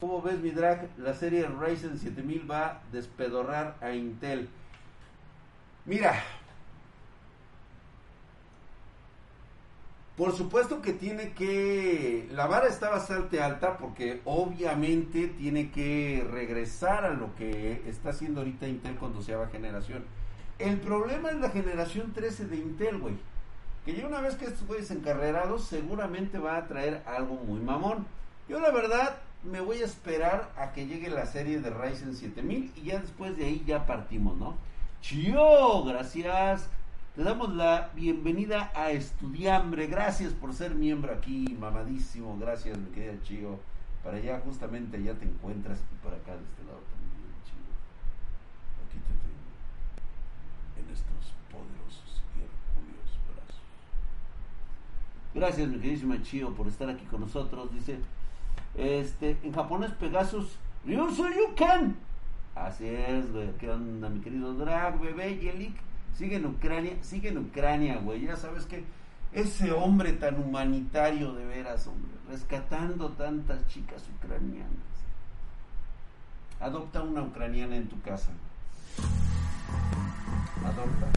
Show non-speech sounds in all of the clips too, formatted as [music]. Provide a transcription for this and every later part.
¿Cómo ves mi drag? La serie Ryzen 7000 va a despedorrar a Intel. Mira, por supuesto que tiene que... La vara está bastante alta porque obviamente tiene que regresar a lo que está haciendo ahorita Intel con doceava generación. El problema es la generación 13 de Intel, güey. Que ya una vez que estos güeyes encarrerados seguramente va a traer algo muy mamón. Yo la verdad me voy a esperar a que llegue la serie de Ryzen 7000 y ya después de ahí ya partimos, ¿no? Chio, gracias. Te damos la bienvenida a Estudiambre. Gracias por ser miembro aquí, mamadísimo. Gracias, mi querida Chio. Para allá, justamente, ya te encuentras y por acá de este lado también, Chio. Aquí te tengo. En estos poderosos y hercúleos brazos. Gracias, mi queridísima Chio, por estar aquí con nosotros. Dice, este, en japonés Pegasus, Ryusu Yuken. Así es, güey. ¿Qué onda, mi querido Drag, bebé, Yelik? Sigue en Ucrania, sigue en Ucrania, güey. Ya sabes que ese hombre tan humanitario de veras, hombre, rescatando tantas chicas ucranianas. Adopta una ucraniana en tu casa. Adopta.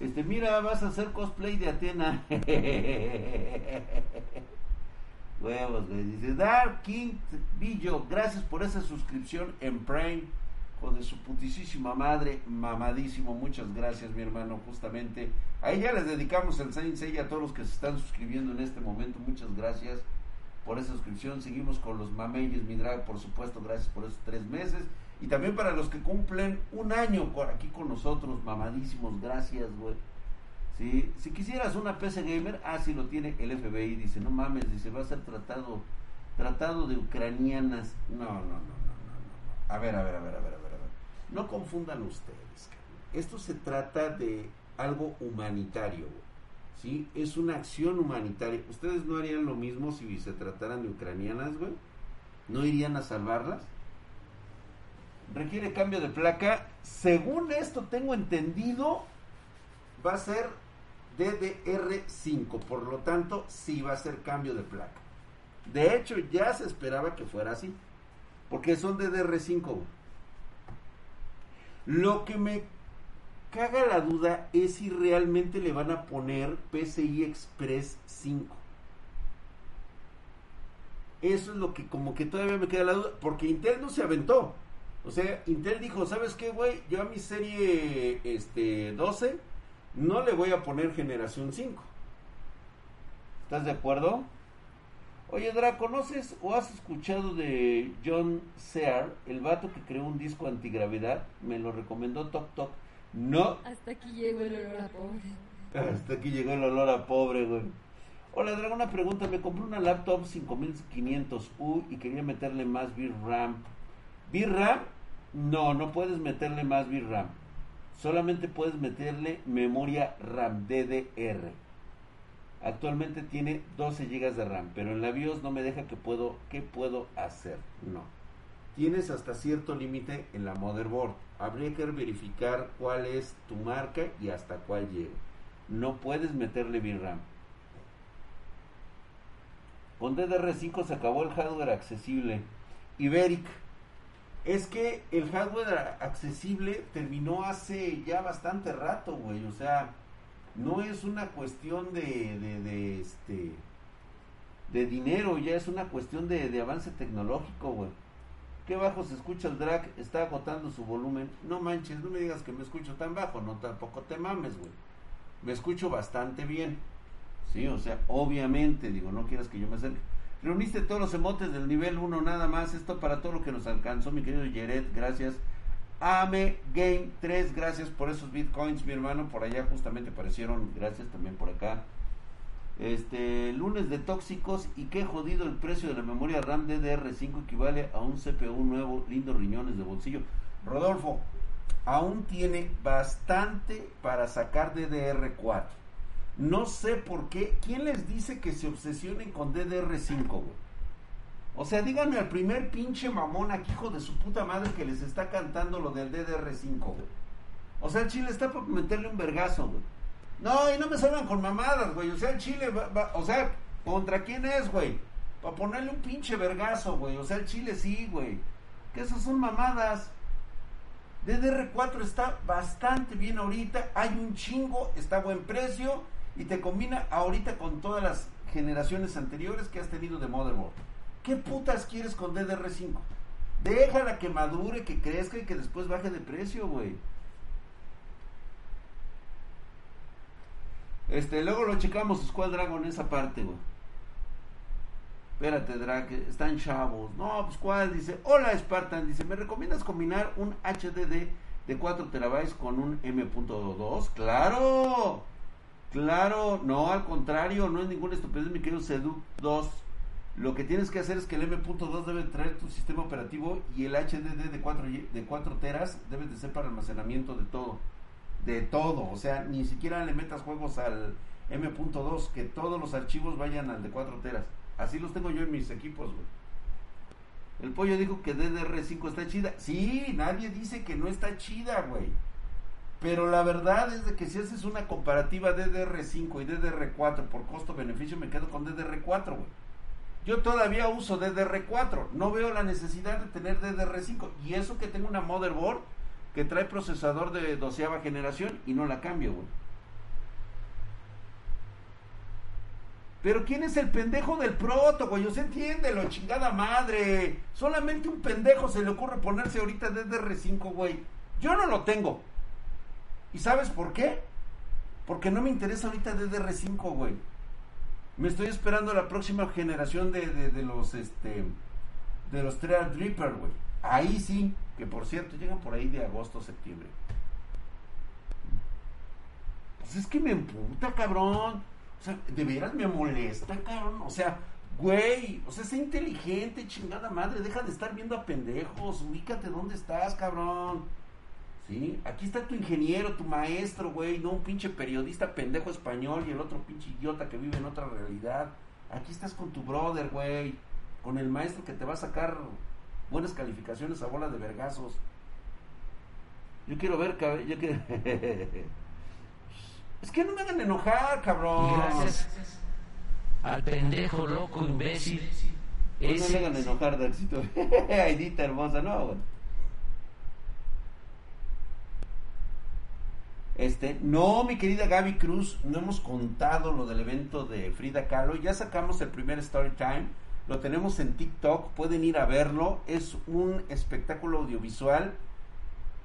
Este, mira, vas a hacer cosplay de Atena. [laughs] Huevos, güey. Dice Dark King Billo, gracias por esa suscripción en Prime. Con de su putisísima madre, mamadísimo. Muchas gracias, mi hermano. Justamente ahí ya les dedicamos el Saint Seiya a todos los que se están suscribiendo en este momento. Muchas gracias por esa suscripción. Seguimos con los mameyes, mi drag, por supuesto. Gracias por esos tres meses. Y también para los que cumplen un año aquí con nosotros, mamadísimos. Gracias, güey. ¿Sí? Si quisieras una PC gamer, ah, sí lo tiene el FBI, dice, no mames, dice, va a ser tratado, tratado de ucranianas. No, no, no, no, no, no. A ver, a ver, a ver, a ver, a ver, a ver. No confundan ustedes. Esto se trata de algo humanitario, ¿sí? Es una acción humanitaria. ¿Ustedes no harían lo mismo si se trataran de ucranianas, güey? ¿No irían a salvarlas? Requiere cambio de placa. Según esto tengo entendido, va a ser DDR5, por lo tanto, sí va a ser cambio de placa. De hecho, ya se esperaba que fuera así, porque son DDR5. Lo que me caga la duda es si realmente le van a poner PCI Express 5. Eso es lo que como que todavía me queda la duda, porque Intel no se aventó. O sea, Intel dijo, ¿sabes qué, güey? Yo a mi serie este 12 no le voy a poner generación 5. ¿Estás de acuerdo? Oye, Dra, ¿conoces o has escuchado de John Sear, el vato que creó un disco antigravedad? Me lo recomendó Tok Tok. No. Hasta aquí llegó el olor a pobre. Hasta aquí llegó el olor a pobre, güey. Hola, Dra, una pregunta. Me compré una laptop 5500U y quería meterle más VRAM. ¿VRAM? No, no puedes meterle más VRAM solamente puedes meterle memoria RAM DDR. Actualmente tiene 12 GB de RAM, pero en la BIOS no me deja que puedo, ¿qué puedo hacer? No. Tienes hasta cierto límite en la motherboard. Habría que verificar cuál es tu marca y hasta cuál llega. No puedes meterle VRAM. Con DDR5 se acabó el hardware accesible. Iberic es que el hardware accesible terminó hace ya bastante rato, güey. O sea, no es una cuestión de, de, de este de dinero, ya es una cuestión de, avance tecnológico, güey. Qué bajo se escucha el drag, está agotando su volumen. No manches, no me digas que me escucho tan bajo, no tampoco te mames, güey. Me escucho bastante bien. Sí, o sea, obviamente, digo, no quieras que yo me acerque. Reuniste todos los emotes del nivel 1 nada más. Esto para todo lo que nos alcanzó, mi querido Yeret. Gracias. Ame Game 3, gracias por esos bitcoins, mi hermano. Por allá justamente aparecieron. Gracias también por acá. Este, lunes de tóxicos y qué jodido el precio de la memoria RAM DDR5 equivale a un CPU nuevo, lindo riñones de bolsillo. Rodolfo, aún tiene bastante para sacar DDR4. No sé por qué. ¿Quién les dice que se obsesionen con DDR5, güey? O sea, díganme al primer pinche mamón aquí, hijo de su puta madre, que les está cantando lo del DDR5, güey. O sea, el Chile está por meterle un vergazo, güey. No, y no me salgan con mamadas, güey. O sea, el Chile va, o sea, ¿contra quién es, güey? Para ponerle un pinche vergazo, güey. O sea, el Chile sí, güey. Que esas son mamadas. DDR4 está bastante bien ahorita. Hay un chingo, está a buen precio. Y te combina ahorita con todas las generaciones anteriores que has tenido de motherboard. ¿Qué putas quieres con DDR5? Déjala que madure, que crezca y que después baje de precio, güey. Este, luego lo checamos Squad Dragon esa parte, güey. Espérate, Drag, están chavos. No, pues cuál, dice, hola Spartan, dice, ¿me recomiendas combinar un HDD de 4 terabytes con un M.2? Claro, claro, no, al contrario, no es ninguna estupidez, mi querido Sedu 2. Lo que tienes que hacer es que el M.2 debe traer tu sistema operativo y el HDD de 4, de 4 teras debe de ser para almacenamiento de todo de todo, o sea, ni siquiera le metas juegos al M.2, que todos los archivos vayan al de 4 teras. Así los tengo yo en mis equipos, güey. El pollo dijo que DDR5 está chida. Sí, nadie dice que no está chida, güey. Pero la verdad es de que si haces una comparativa DDR5 y DDR4 por costo-beneficio, me quedo con DDR4, güey. Yo todavía uso DDR4. No veo la necesidad de tener DDR5. Y eso que tengo una motherboard que trae procesador de doceava generación y no la cambio, güey. Pero ¿quién es el pendejo del proto, güey? se entiende, lo chingada madre. Solamente un pendejo se le ocurre ponerse ahorita DDR5, güey. Yo no lo tengo. ¿Y sabes por qué? Porque no me interesa ahorita DDR5, güey. Me estoy esperando la próxima generación de, de, los, este, de los Threadripper, güey. Ahí sí, que por cierto llegan por ahí de agosto septiembre. Pues es que me emputa, cabrón. O sea, de veras me molesta, cabrón. O sea, güey, o sea, sé inteligente, chingada madre. Deja de estar viendo a pendejos. Ubícate dónde estás, cabrón. ¿Sí? Aquí está tu ingeniero, tu maestro, güey. No un pinche periodista pendejo español y el otro pinche idiota que vive en otra realidad. Aquí estás con tu brother, güey. Con el maestro que te va a sacar buenas calificaciones a bola de vergazos. Yo quiero ver, yo quiero... [laughs] es que no me hagan enojar, cabrón. gracias al pendejo, loco, imbécil. No me hagan enojar, Darcito. Aidita [laughs] hermosa, no, No, mi querida Gaby Cruz, no hemos contado lo del evento de Frida Kahlo. Ya sacamos el primer story time lo tenemos en TikTok, pueden ir a verlo. Es un espectáculo audiovisual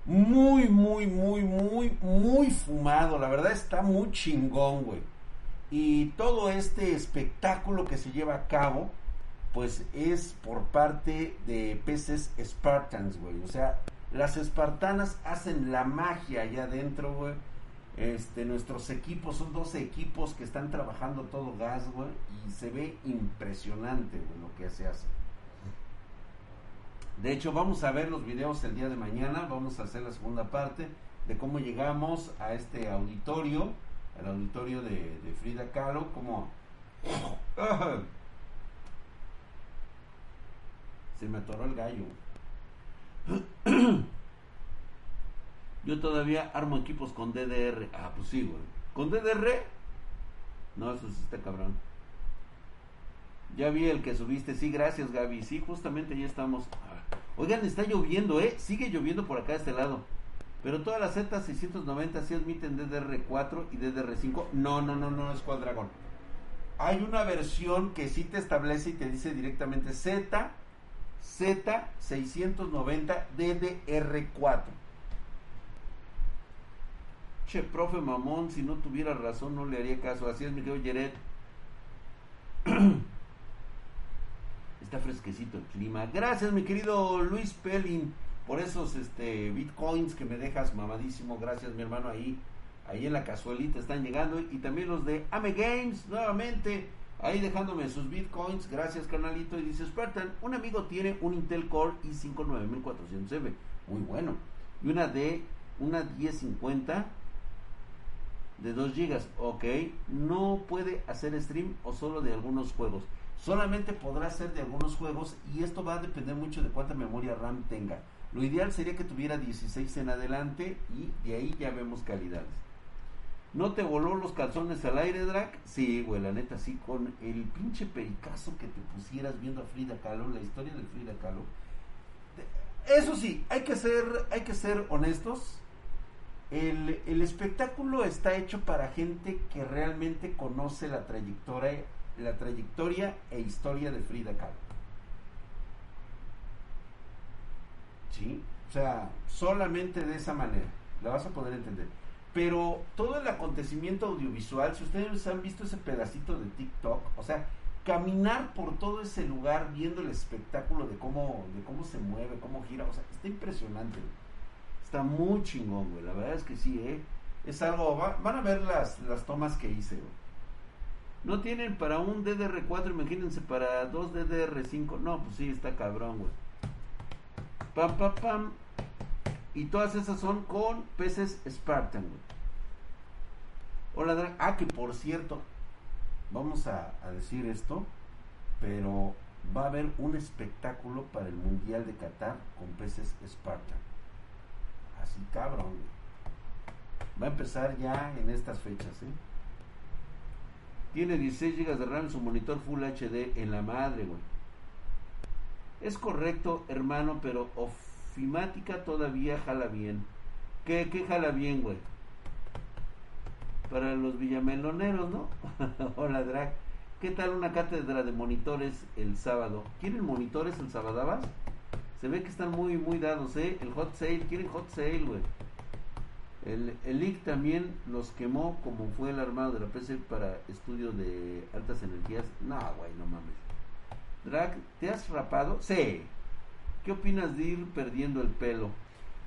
muy, muy, muy, muy, muy fumado. La verdad está muy chingón, güey. Y todo este espectáculo que se lleva a cabo, pues es por parte de peces Spartans, güey. O sea, las espartanas hacen la magia allá adentro, güey este, nuestros equipos, son 12 equipos que están trabajando todo gas, y se ve impresionante, lo que se hace. De hecho, vamos a ver los videos el día de mañana, vamos a hacer la segunda parte de cómo llegamos a este auditorio, al auditorio de, de Frida Kahlo, como... [coughs] Se me atoró el gallo. [coughs] Yo todavía armo equipos con DDR. Ah, pues sí, güey. ¿Con DDR? No, eso sí está cabrón. Ya vi el que subiste. Sí, gracias, Gaby. Sí, justamente ya estamos. Ah, oigan, está lloviendo, ¿eh? Sigue lloviendo por acá de este lado. Pero todas las Z690 sí admiten DDR4 y DDR5. No, no, no, no es Quadragon. Hay una versión que sí te establece y te dice directamente Z, Z690 DDR4. Che, profe mamón, si no tuviera razón no le haría caso. Así es, mi querido Jared. [clears throat] Está fresquecito el clima. Gracias, mi querido Luis Pelin, por esos este, bitcoins que me dejas mamadísimo. Gracias, mi hermano, ahí ahí en la casualita están llegando. Y también los de Ame Games, nuevamente, ahí dejándome sus bitcoins. Gracias, canalito. Y dice Spartan, un amigo tiene un Intel Core i5 9400M. Muy bueno. Y una de una 1050 de 2 GB. Ok. No puede hacer stream o solo de algunos juegos. Solamente podrá ser de algunos juegos y esto va a depender mucho de cuánta memoria RAM tenga. Lo ideal sería que tuviera 16 en adelante y de ahí ya vemos calidades. ¿No te voló los calzones al aire, Drac? Sí, güey, la neta, sí, con el pinche pericazo que te pusieras viendo a Frida Kahlo, la historia de Frida Kahlo. Eso sí, hay que ser, hay que ser honestos. El, espectáculo está hecho para gente que realmente conoce la trayectoria, la trayectoria e historia de Frida Kahlo. ¿Sí? O sea, solamente de esa manera la vas a poder entender. Pero todo el acontecimiento audiovisual, si ustedes han visto ese pedacito de TikTok, o sea, caminar por todo ese lugar viendo el espectáculo de cómo, de cómo se mueve, cómo gira, o sea, está impresionante. Está muy chingón, güey. La verdad es que sí, ¿eh? Es algo, van a ver las, las tomas que hice, güey. No tienen para un DDR4, imagínense, para dos DDR5. No, pues sí, está cabrón, güey. Pam, pam, pam. Y todas esas son con peces Spartan, güey. Hola, Ah, que por cierto, vamos a, decir esto, pero va a haber un espectáculo para el Mundial de Qatar con peces Spartan. Así cabrón. Va a empezar ya en estas fechas, ¿eh? Tiene 16 GB de RAM su monitor Full HD en la madre, güey. Es correcto, hermano, pero ofimática todavía jala bien. ¿Qué, qué jala bien, güey? Para los villameloneros, ¿no? [laughs] Hola, Drag. ¿Qué tal una cátedra de monitores el sábado? ¿Quieren monitores el sábado? Se ve que están muy, muy dados, ¿eh? El hot sale, quieren hot sale, güey. El, el IC también los quemó como fue el armado de la PC para estudio de altas energías. No, güey, no mames. Drag, ¿te has rapado? Sí. ¿Qué opinas de ir perdiendo el pelo?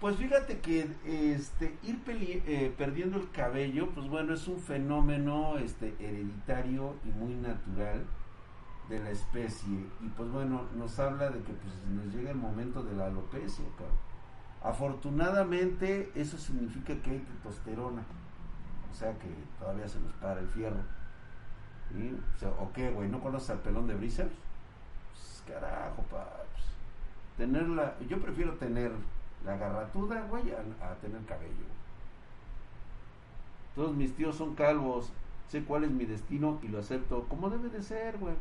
Pues fíjate que este ir eh, perdiendo el cabello, pues bueno, es un fenómeno este hereditario y muy natural de la especie y pues bueno, nos habla de que pues nos llega el momento de la alopecia, cabrón. Afortunadamente, eso significa que hay testosterona. O sea que todavía se nos para el fierro. O, sea, ¿O qué, güey? ¿No conoces al pelón de Brisers? Pues, carajo, paps. Tenerla, yo prefiero tener la garratuda, güey, a, tener cabello. Todos mis tíos son calvos. Sé cuál es mi destino y lo acepto como debe de ser, güey.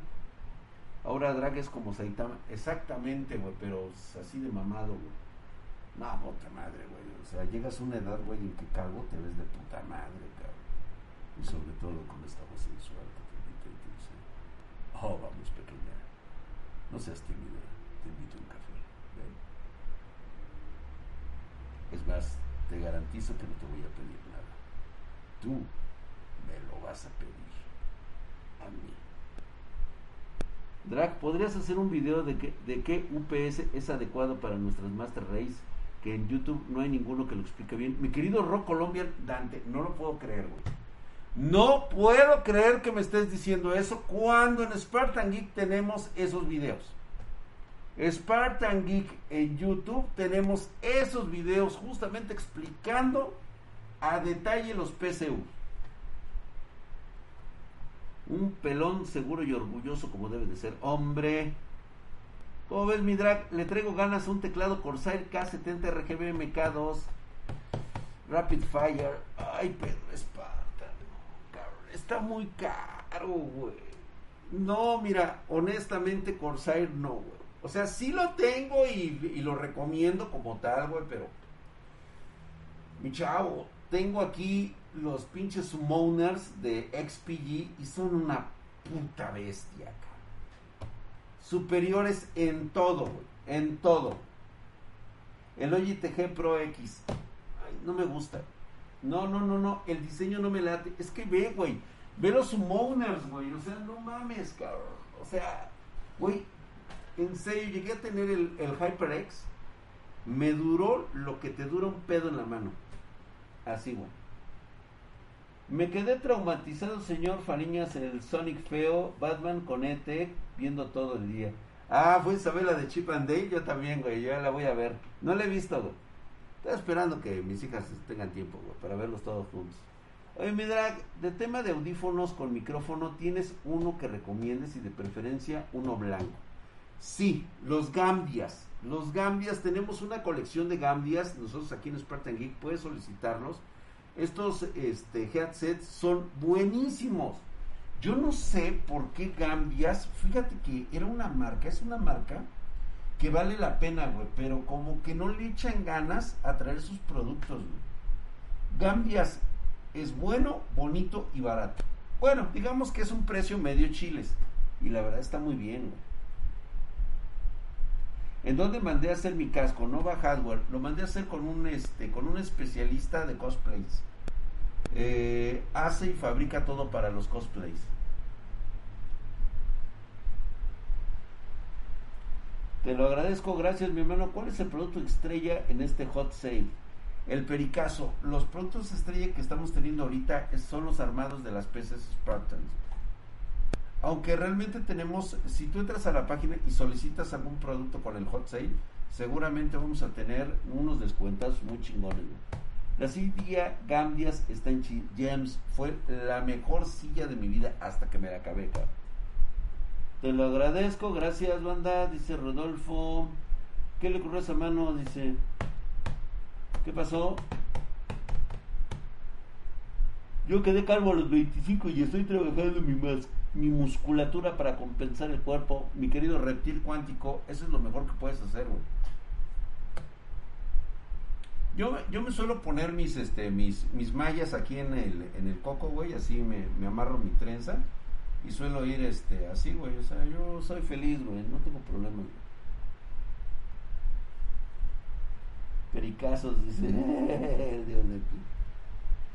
Ahora Drag es como Saitama. Exactamente, güey, pero así de mamado, güey. No, puta madre, güey. O sea, llegas a una edad, güey, en que cago te ves de puta madre, cabrón. Y sobre todo con esta voz sensual que te invita y te dice, oh, vamos, pequeña. No seas tímida, te invito a un café. Ven. Es más, te garantizo que no te voy a pedir nada. Tú me lo vas a pedir a mí. Drag, ¿podrías hacer un video de, que, qué UPS es adecuado para nuestras Master Race? que en YouTube no hay ninguno que lo explique bien. Mi querido Rock Colombian Dante, no lo puedo creer, güey. No puedo creer que me estés diciendo eso cuando en Spartan Geek tenemos esos videos. Spartan Geek en YouTube tenemos esos videos justamente explicando a detalle los PCU. Un pelón seguro y orgulloso como debe de ser. Hombre, ¿Cómo ves mi drag? Le traigo ganas a un teclado Corsair K70 RGB MK2 Rapid Fire. Ay, Pedro Esparta. está muy caro, güey. No, mira, honestamente Corsair no, güey. O sea, sí lo tengo y lo recomiendo como tal, güey, pero... Mi chavo, tengo aquí los pinches summoners de XPG y son una puta bestia, superiores en todo, en todo. El Logitech Pro X, no me gusta. No, no, no, no, el diseño no me late. Es que ve, güey, ve los summoners, güey, o sea, no mames, cabrón. O sea, güey, en serio, llegué a tener el, el HyperX, me duró lo que te dura un pedo en la mano. Así, güey. Me quedé traumatizado, señor Fariñas, el Sonic feo, Batman con ET, viendo todo el día. Ah, fue Isabela de Chip and Dale, yo también, güey, ya la voy a ver. No la he visto, güey. Estoy esperando que mis hijas tengan tiempo, güey, para verlos todos juntos. Oye, mi drag, de tema de audífonos con micrófono, ¿tienes uno que recomiendes y de preferencia uno blanco? Sí, los Gambias. Los Gambias, tenemos una colección de Gambias, nosotros aquí en Spartan Geek, puedes solicitarlos. Estos este, headsets son buenísimos. Yo no sé por qué Gambias, fíjate que era una marca, es una marca que vale la pena, güey, pero como que no le echan ganas a traer sus productos, güey. Gambias es bueno, bonito y barato. Bueno, digamos que es un precio medio chiles. Y la verdad está muy bien, güey. ¿En dónde mandé a hacer mi casco? Nova Hardware. Lo mandé a hacer con un, este, con un especialista de cosplays. Eh, hace y fabrica todo para los cosplays. Te lo agradezco, gracias mi hermano. ¿Cuál es el producto estrella en este hot sale? El pericazo. Los productos estrella que estamos teniendo ahorita son los armados de las peces Spartans. Aunque realmente tenemos, si tú entras a la página y solicitas algún producto con el hot sale, seguramente vamos a tener unos descuentos muy chingones. La silla Gambias está en Gems. Fue la mejor silla de mi vida hasta que me la acabé. Te lo agradezco, gracias banda, dice Rodolfo. ¿Qué le ocurrió a esa mano? Dice. ¿Qué pasó? Yo quedé calvo a los 25 y estoy trabajando mi, mi musculatura para compensar el cuerpo. Mi querido reptil cuántico, eso es lo mejor que puedes hacer, güey. Yo, yo me suelo poner mis, este, mis, mis mallas aquí en el, en el coco, güey, así me, me amarro mi trenza y suelo ir este, así, güey. O sea, yo soy feliz, güey, no tengo problemas, Pericazos, dice. [laughs] Dios mío.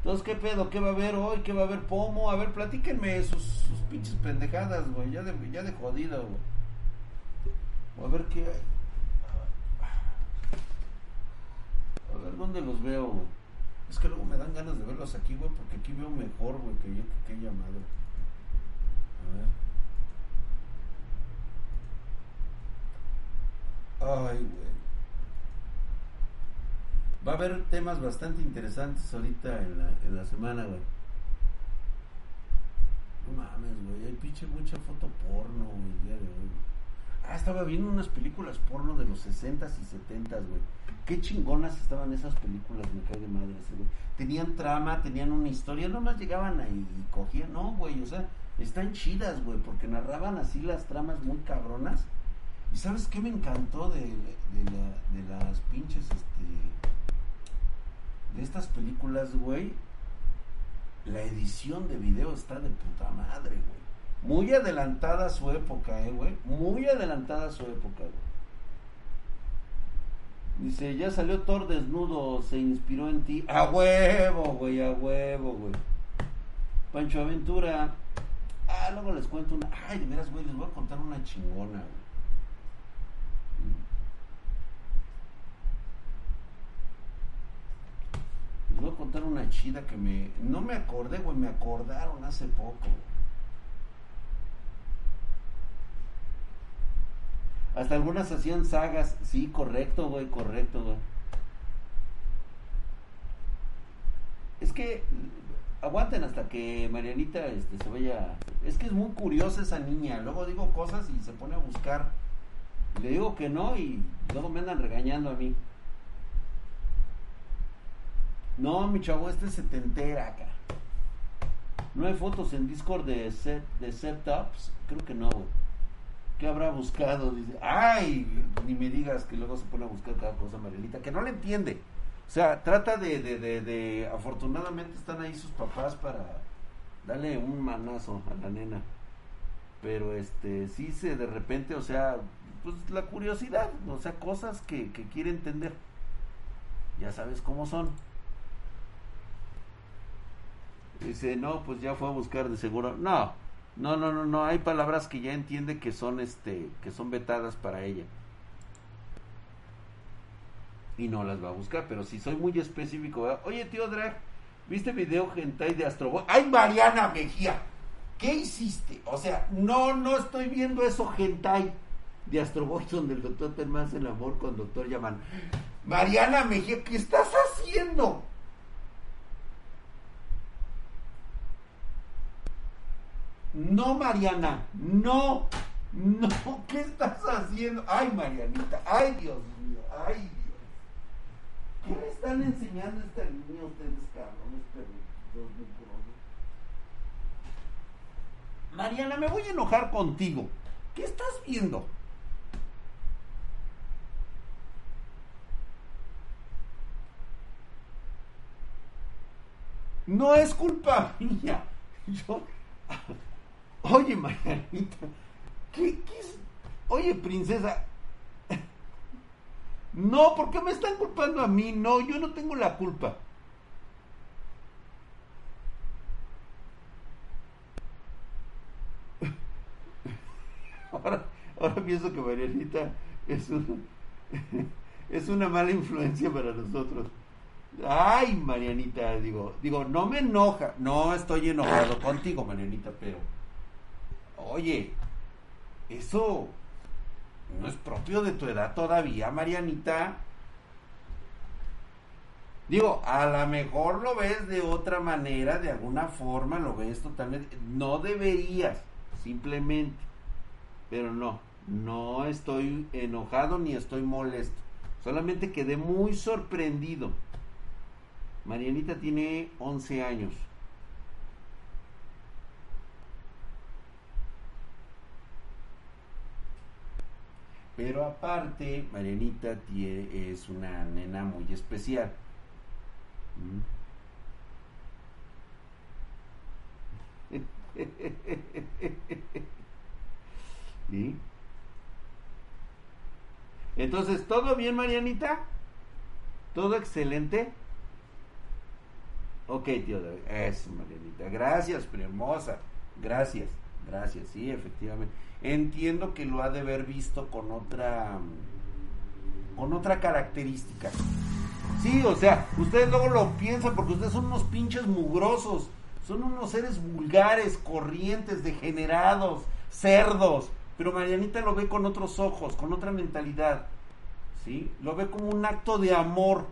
Entonces, ¿qué pedo? ¿Qué va a haber hoy? ¿Qué va a haber pomo? A ver, platíquenme sus, pinches pendejadas, güey. Ya de, ya de jodido, güey. A ver qué hay. A ver dónde los veo, güey. Es que luego me dan ganas de verlos aquí, güey, porque aquí veo mejor, güey, que yo que aquella madre. A ver. Ay, güey. Va a haber temas bastante interesantes ahorita en la, en la semana, güey. No mames, güey. Hay pinche mucha foto porno, güey. Ah, estaba viendo unas películas porno de los 60s y 70s, güey. Qué chingonas estaban esas películas, me cae de madre ese, güey. Tenían trama, tenían una historia, nomás llegaban ahí y cogían, no, güey, o sea, están chidas, güey, porque narraban así las tramas muy cabronas. ¿Y sabes qué me encantó de, de las pinches, este, de estas películas, güey? La edición de video está de puta madre, güey. Muy adelantada su época, eh, güey. Muy adelantada su época, güey. Dice, ya salió Thor desnudo, se inspiró en ti. A huevo, güey, a huevo, güey. Pancho Aventura. Ah, luego les cuento una. Ay, de veras, güey, les voy a contar una chingona, güey. Les voy a contar una chida que me. No me acordé, güey, me acordaron hace poco. Hasta algunas hacían sagas. Sí, correcto, güey, correcto, güey. Es que aguanten hasta que Marianita este, se vaya. Es que es muy curiosa esa niña. Luego digo cosas y se pone a buscar. Le digo que no y luego me andan regañando a mí. No, mi chavo, este se te entera acá. No hay fotos en Discord de set, de setups. Creo que no, güey. ¿Qué habrá buscado? Dice, ay, ni me digas que luego se pone a buscar cada cosa, Marianita, que no le entiende. O sea, trata de, de, de, de, afortunadamente están ahí sus papás para darle un manazo a la nena. Pero este, sí se de repente, o sea, pues la curiosidad, o sea, cosas que, que quiere entender. Ya sabes cómo son. Dice, no, pues ya fue a buscar de seguro. No, no, no, no, no, hay palabras que ya entiende que son este, que son vetadas para ella. Y no las va a buscar, pero si soy muy específico, oye tío Drag, ¿Viste video hentai de Astro Boy? ¡Ay, Mariana Mejía! ¿Qué hiciste? O sea, no, no estoy viendo eso hentai de Astro Boy [laughs] donde el doctor hace el amor con doctor Yaman. Mariana Mejía, ¿qué estás haciendo? No, Mariana, no, no, [laughs] ¿qué estás haciendo? Ay, Marianita, ay, Dios mío, ay, Dios. ¿Qué le están enseñando a esta niña ustedes, cabrones, perros, Mariana, me voy a enojar contigo. ¿Qué estás viendo? No es culpa [laughs] mía. Yo, Oye, Marianita, ¿qué, qué es? Oye, princesa, no, ¿por qué me están culpando a mí? No, yo no tengo la culpa. Ahora, ahora pienso que Marianita es una, es una mala influencia para nosotros. Ay, Marianita, digo, digo, no me enoja, no estoy enojado contigo, Marianita, pero Oye, eso no es propio de tu edad todavía, Marianita. Digo, a lo mejor lo ves de otra manera, de alguna forma lo ves totalmente. No deberías, simplemente. Pero no, no estoy enojado ni estoy molesto. Solamente quedé muy sorprendido. Marianita tiene 11 años. Pero aparte, Marianita es una nena muy especial. ¿Mm? [laughs] Entonces, ¿todo bien, Marianita? ¿Todo excelente? Ok, tío Eso, Marianita. Gracias, hermosa. Gracias, gracias. Sí, efectivamente. Entiendo que lo ha de haber visto con otra con otra característica. Sí, o sea, ustedes luego lo piensan porque ustedes son unos pinches mugrosos, son unos seres vulgares, corrientes, degenerados, cerdos, pero Marianita lo ve con otros ojos, con otra mentalidad. ¿Sí? Lo ve como un acto de amor,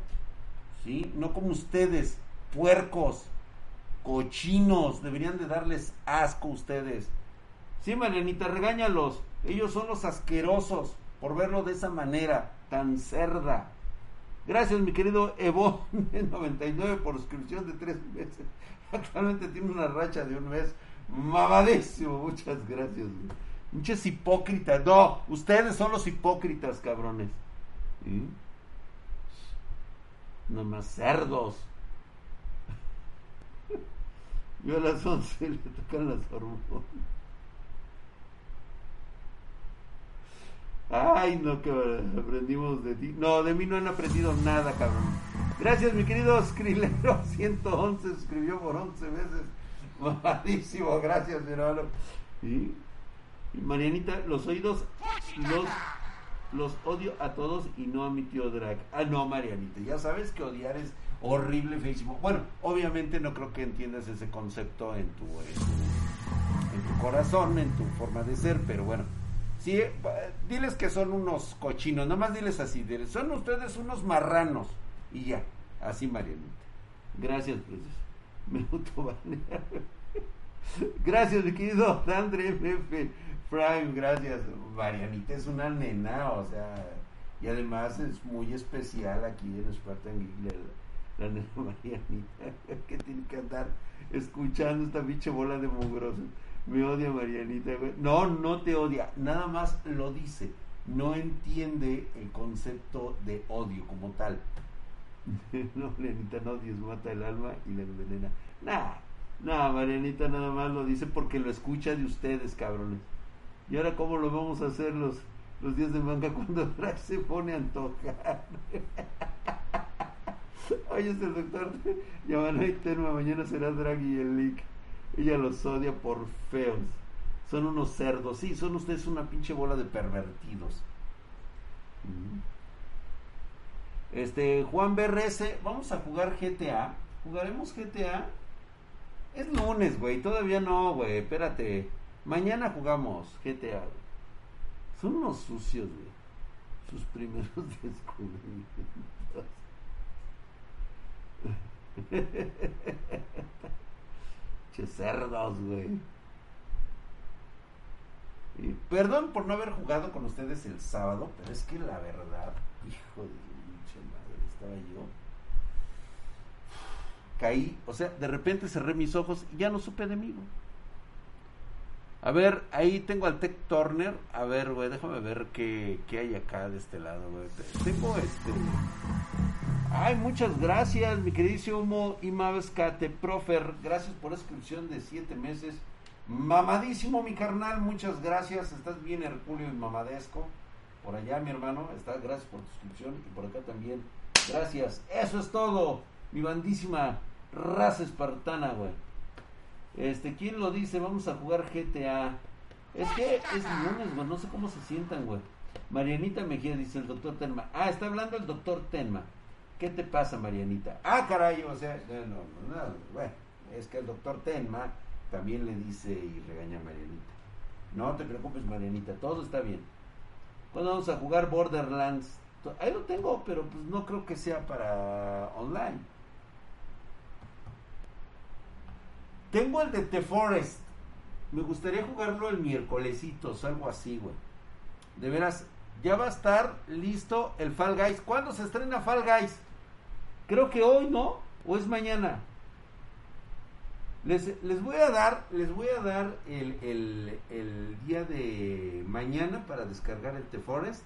¿sí? No como ustedes, puercos, cochinos, deberían de darles asco ustedes. Sí, Marianita, regáñalos. Ellos son los asquerosos por verlo de esa manera, tan cerda. Gracias, mi querido Evo [laughs] 99 por suscripción de tres meses. Actualmente tiene una racha de un mes. Mamadísimo, muchas gracias. Muchas hipócritas. No, ustedes son los hipócritas, cabrones. ¿Sí? Nomás cerdos. [laughs] Yo a las 11 le tocan las hormonas. Ay, no, que aprendimos de ti. No, de mí no han aprendido nada, cabrón. Gracias, mi querido Skrilero 111, [laughs] escribió por 11 veces. [laughs] Mamadísimo, gracias, hermano. Y, Marianita, los oídos los, los odio a todos y no a mi tío Drag. Ah, no, Marianita, ya sabes que odiar es horrible, feísimo. Bueno, obviamente no creo que entiendas ese concepto en tu, en tu corazón, en tu forma de ser, pero bueno Sí, diles que son unos cochinos, nada más diles así, son ustedes unos marranos. Y ya, así Marianita. Gracias, pues. [laughs] Me Gracias, mi querido Andre MF Prime, gracias. Marianita es una nena, o sea, y además es muy especial aquí en Spartan Geek, la, la nena [laughs] Marianita, que tiene que andar escuchando esta biche bola de mugrosos. Me odia Marianita, No, no te odia, nada más lo dice. No entiende el concepto de odio como tal. [laughs] no, Marianita, no Dios mata el alma y la envenena. Nah, nah, Marianita nada más lo dice porque lo escucha de ustedes, cabrones. ¿Y ahora cómo lo vamos a hacer los, los días de manga [laughs] cuando se pone a antojar? [laughs] Oye, es el doctor Terma, mañana será Drag y el Leak. Ella los odia por feos. Son unos cerdos. Sí, son ustedes una pinche bola de pervertidos. Este, Juan BRS, vamos a jugar GTA. ¿Jugaremos GTA? Es lunes, güey. Todavía no, güey. Espérate. Mañana jugamos GTA. Son unos sucios, güey. Sus primeros [laughs] descubrimientos. [laughs] che cerdos, güey. Perdón por no haber jugado con ustedes el sábado, pero es que la verdad, hijo de pinche madre, estaba yo. Caí, o sea, de repente cerré mis ojos y ya no supe de mí. A ver, ahí tengo al Tech Turner. A ver, güey, déjame ver qué, qué hay acá de este lado, güey. Tengo este. Ay, muchas gracias, mi queridísimo Imavescate Profer. Gracias por la inscripción de siete meses. Mamadísimo, mi carnal, muchas gracias. Estás bien, Herculio y mamadesco. Por allá, mi hermano, está, gracias por tu inscripción. Y por acá también. Gracias. Eso es todo, mi bandísima raza espartana, güey. Este, ¿quién lo dice? Vamos a jugar GTA. Es que es lunes, güey. No sé cómo se sientan, güey. Marianita Mejía dice el doctor Tenma. Ah, está hablando el doctor Tenma. ¿Qué te pasa, Marianita? Ah, caray, o sea, no, no, no, bueno, es que el doctor Tenma también le dice y regaña a Marianita. No te preocupes, Marianita, todo está bien. ¿Cuándo vamos a jugar Borderlands? Ahí lo tengo, pero pues no creo que sea para online. Tengo el de The Forest. Me gustaría jugarlo el miércolesitos, algo así, güey. De veras, ya va a estar listo el Fall Guys. ¿Cuándo se estrena Fall Guys? Creo que hoy, ¿no? ¿O es mañana? Les, les voy a dar, les voy a dar el, el, día de mañana para descargar el The Forest.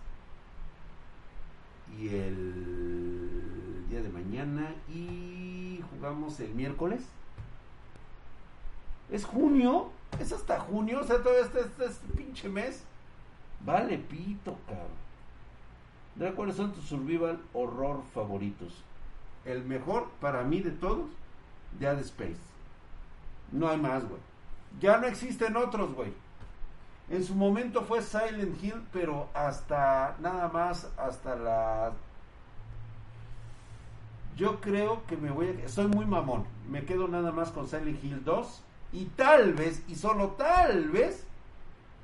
Y el día de mañana. Y jugamos el miércoles. Es junio. Es hasta junio. O sea, todo este, este, este pinche mes. Vale, pito, cabrón. ¿Cuáles son tus survival horror favoritos? El mejor para mí de todos, Dead Space. No hay más, güey. Ya no existen otros, güey. En su momento fue Silent Hill, pero hasta nada más, hasta la... Yo creo que me voy a... Soy muy mamón. Me quedo nada más con Silent Hill 2 y tal vez, y solo tal vez,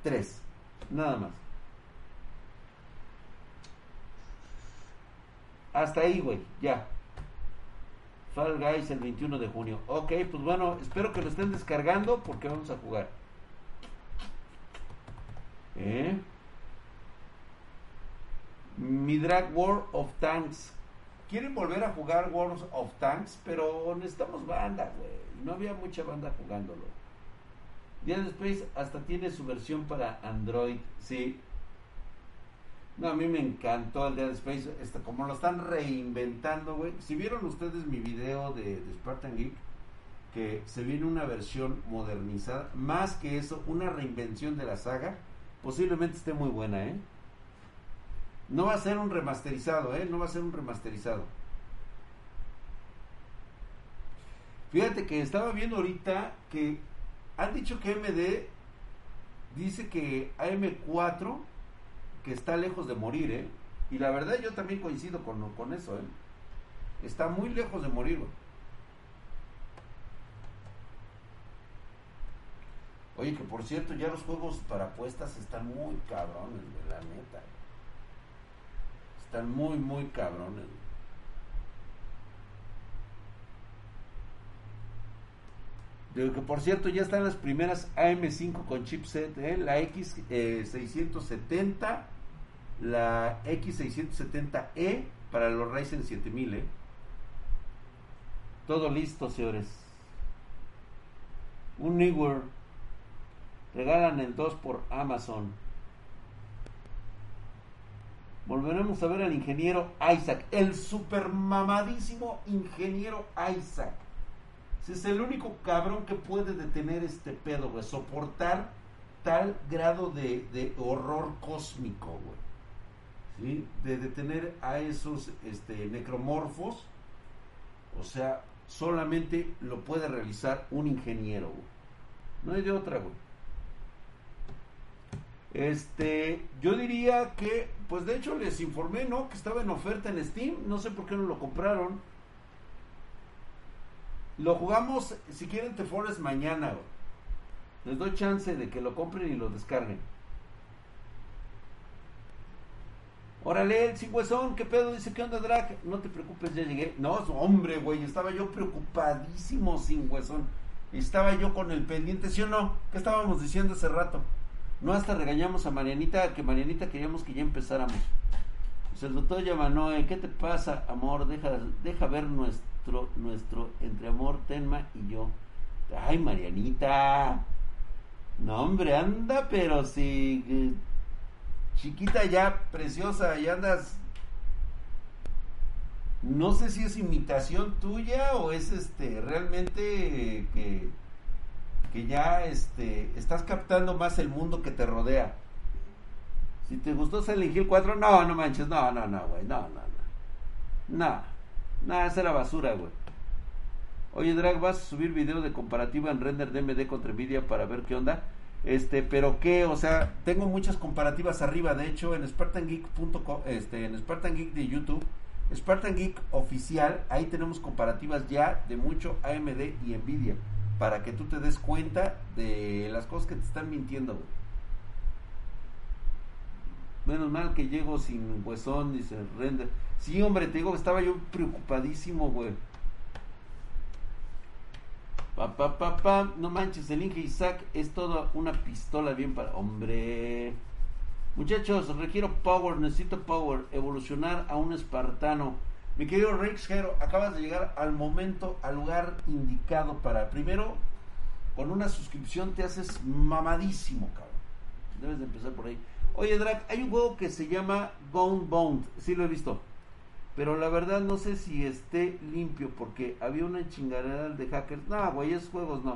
3. Nada más. Hasta ahí, güey, ya. Fall Guys el 21 de junio. Ok, pues bueno, espero que lo estén descargando porque vamos a jugar. ¿Eh? Mi Drag War of Tanks. Quieren volver a jugar Wars of Tanks, pero necesitamos banda, güey. No había mucha banda jugándolo. Dead Space hasta tiene su versión para Android, sí. No, a mí me encantó el Dead Space, este, como lo están reinventando, güey. Si vieron ustedes mi video de, de Spartan Geek, que se viene una versión modernizada, más que eso, una reinvención de la saga, posiblemente esté muy buena, ¿eh? No va a ser un remasterizado, ¿eh? No va a ser un remasterizado. Fíjate que estaba viendo ahorita que han dicho que MD dice que AM4 que está lejos de morir, ¿eh? Y la verdad yo también coincido con, con eso, ¿eh? Está muy lejos de morir, güey. Oye, que por cierto, ya los juegos para apuestas están muy cabrones, güey, la neta. Están muy, muy cabrones. Digo que por cierto ya están las primeras AM5 con chipset, ¿eh? la X670, la X670E para los Ryzen 7000. ¿eh? Todo listo, señores. Un Newer. Regalan el 2 por Amazon. Volveremos a ver al ingeniero Isaac, el super mamadísimo ingeniero Isaac. Ese es el único cabrón que puede detener este pedo, güey. Soportar tal grado de, de horror cósmico, güey. De detener a esos este, necromorfos. O sea, solamente lo puede realizar un ingeniero. No hay de otra. Este, yo diría que, pues de hecho les informé, ¿no? Que estaba en oferta en Steam. No sé por qué no lo compraron. Lo jugamos, si quieren, The Forest mañana. Les doy chance de que lo compren y lo descarguen. Órale, el huesón, ¿qué pedo? Dice, ¿qué onda, Drag? No te preocupes, ya llegué. No, hombre, güey, estaba yo preocupadísimo sin huesón. Estaba yo con el pendiente, ¿sí o no? ¿Qué estábamos diciendo hace rato? No hasta regañamos a Marianita, que Marianita queríamos que ya empezáramos. Pues el doctor Yamanoe, ¿qué te pasa, amor? Deja, deja ver nuestro, nuestro entre amor, Tenma y yo. Ay, Marianita. No, hombre, anda, pero si... Chiquita ya, preciosa, y andas... No sé si es imitación tuya o es este realmente que, que ya este estás captando más el mundo que te rodea. Si te gustó Silent Hill 4, no, no manches, no, no, no, güey, no, no, no. No, no, esa era basura, güey. Oye, Drag, ¿vas a subir video de comparativa en render DMD contra Nvidia para ver qué onda? Este, pero qué, o sea, tengo muchas comparativas arriba, de hecho, en SpartanGeek.com, este, en Spartan Geek de YouTube, Spartan Geek oficial, ahí tenemos comparativas ya de mucho AMD y Nvidia, para que tú te des cuenta de las cosas que te están mintiendo. Menos mal que llego sin huesón, dice render. Sí, hombre, te digo que estaba yo preocupadísimo, güey. Pa, pa, pa, pa, no manches, el Inge Isaac es toda una pistola bien para... Hombre. Muchachos, requiero power, necesito power, evolucionar a un espartano. Mi querido Rex Hero, acabas de llegar al momento, al lugar indicado para... Primero, con una suscripción te haces mamadísimo, cabrón. Debes de empezar por ahí. Oye, Drac, hay un juego que se llama Gone Bound. Sí lo he visto. Pero la verdad no sé si esté limpio porque había una chingadera de hackers. No, güey, esos juegos no.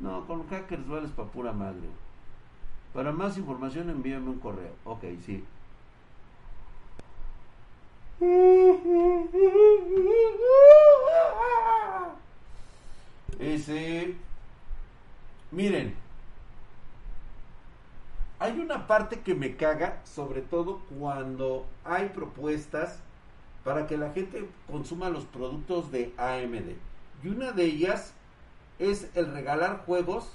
No, con hackers vales pa' pura madre. Para más información envíame un correo. Ok, sí. [laughs] Ese. Miren. Hay una parte que me caga, sobre todo cuando hay propuestas para que la gente consuma los productos de AMD. Y una de ellas es el regalar juegos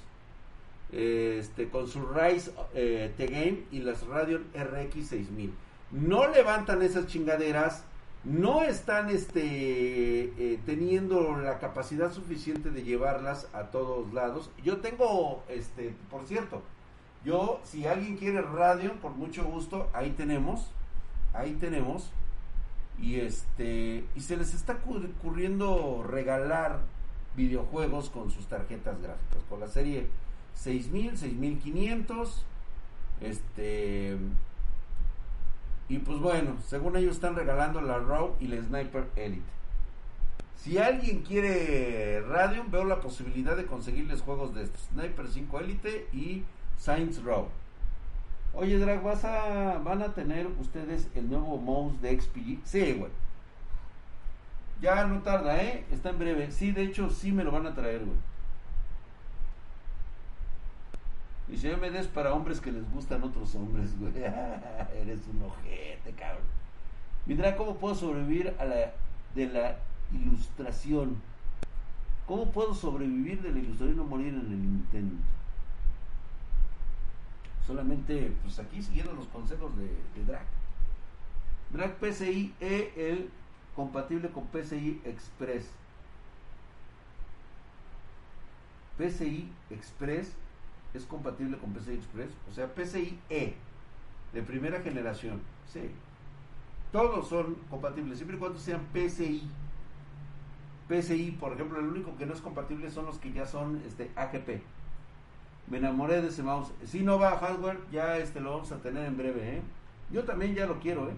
este, con su Rise eh, The Game y las Radeon RX 6000. No levantan esas chingaderas, no están este, eh, teniendo la capacidad suficiente de llevarlas a todos lados. Yo tengo, este, por cierto, yo, si alguien quiere radio, por mucho gusto, ahí tenemos, ahí tenemos. Y este, y se les está ocurriendo regalar videojuegos con sus tarjetas gráficas, con la serie 6000, 6500, este, y pues bueno, según ellos están regalando la RAW y la Sniper Elite. Si alguien quiere Radeon, veo la posibilidad de conseguirles juegos de Sniper 5 Elite y Saints Row. Oye, Drag, ¿vas a, ¿van a tener ustedes el nuevo mouse de XPG? Sí, güey. Ya no tarda, ¿eh? Está en breve. Sí, de hecho, sí me lo van a traer, güey. Y si me des para hombres que les gustan otros hombres, güey. [laughs] Eres un ojete, cabrón. Mira, ¿cómo puedo sobrevivir a la de la ilustración? ¿Cómo puedo sobrevivir de la ilustración y no morir en el intento? Solamente, pues aquí siguiendo los consejos de, de Drag. Drag PCI E, el compatible con PCI Express. PCI Express es compatible con PCI Express, o sea, PCI E de primera generación. Sí. Todos son compatibles, siempre y cuando sean PCI. PCI, por ejemplo, el único que no es compatible son los que ya son este AGP. Me enamoré de ese mouse. Si no va a hardware, ya este lo vamos a tener en breve, ¿eh? Yo también ya lo quiero, ¿eh?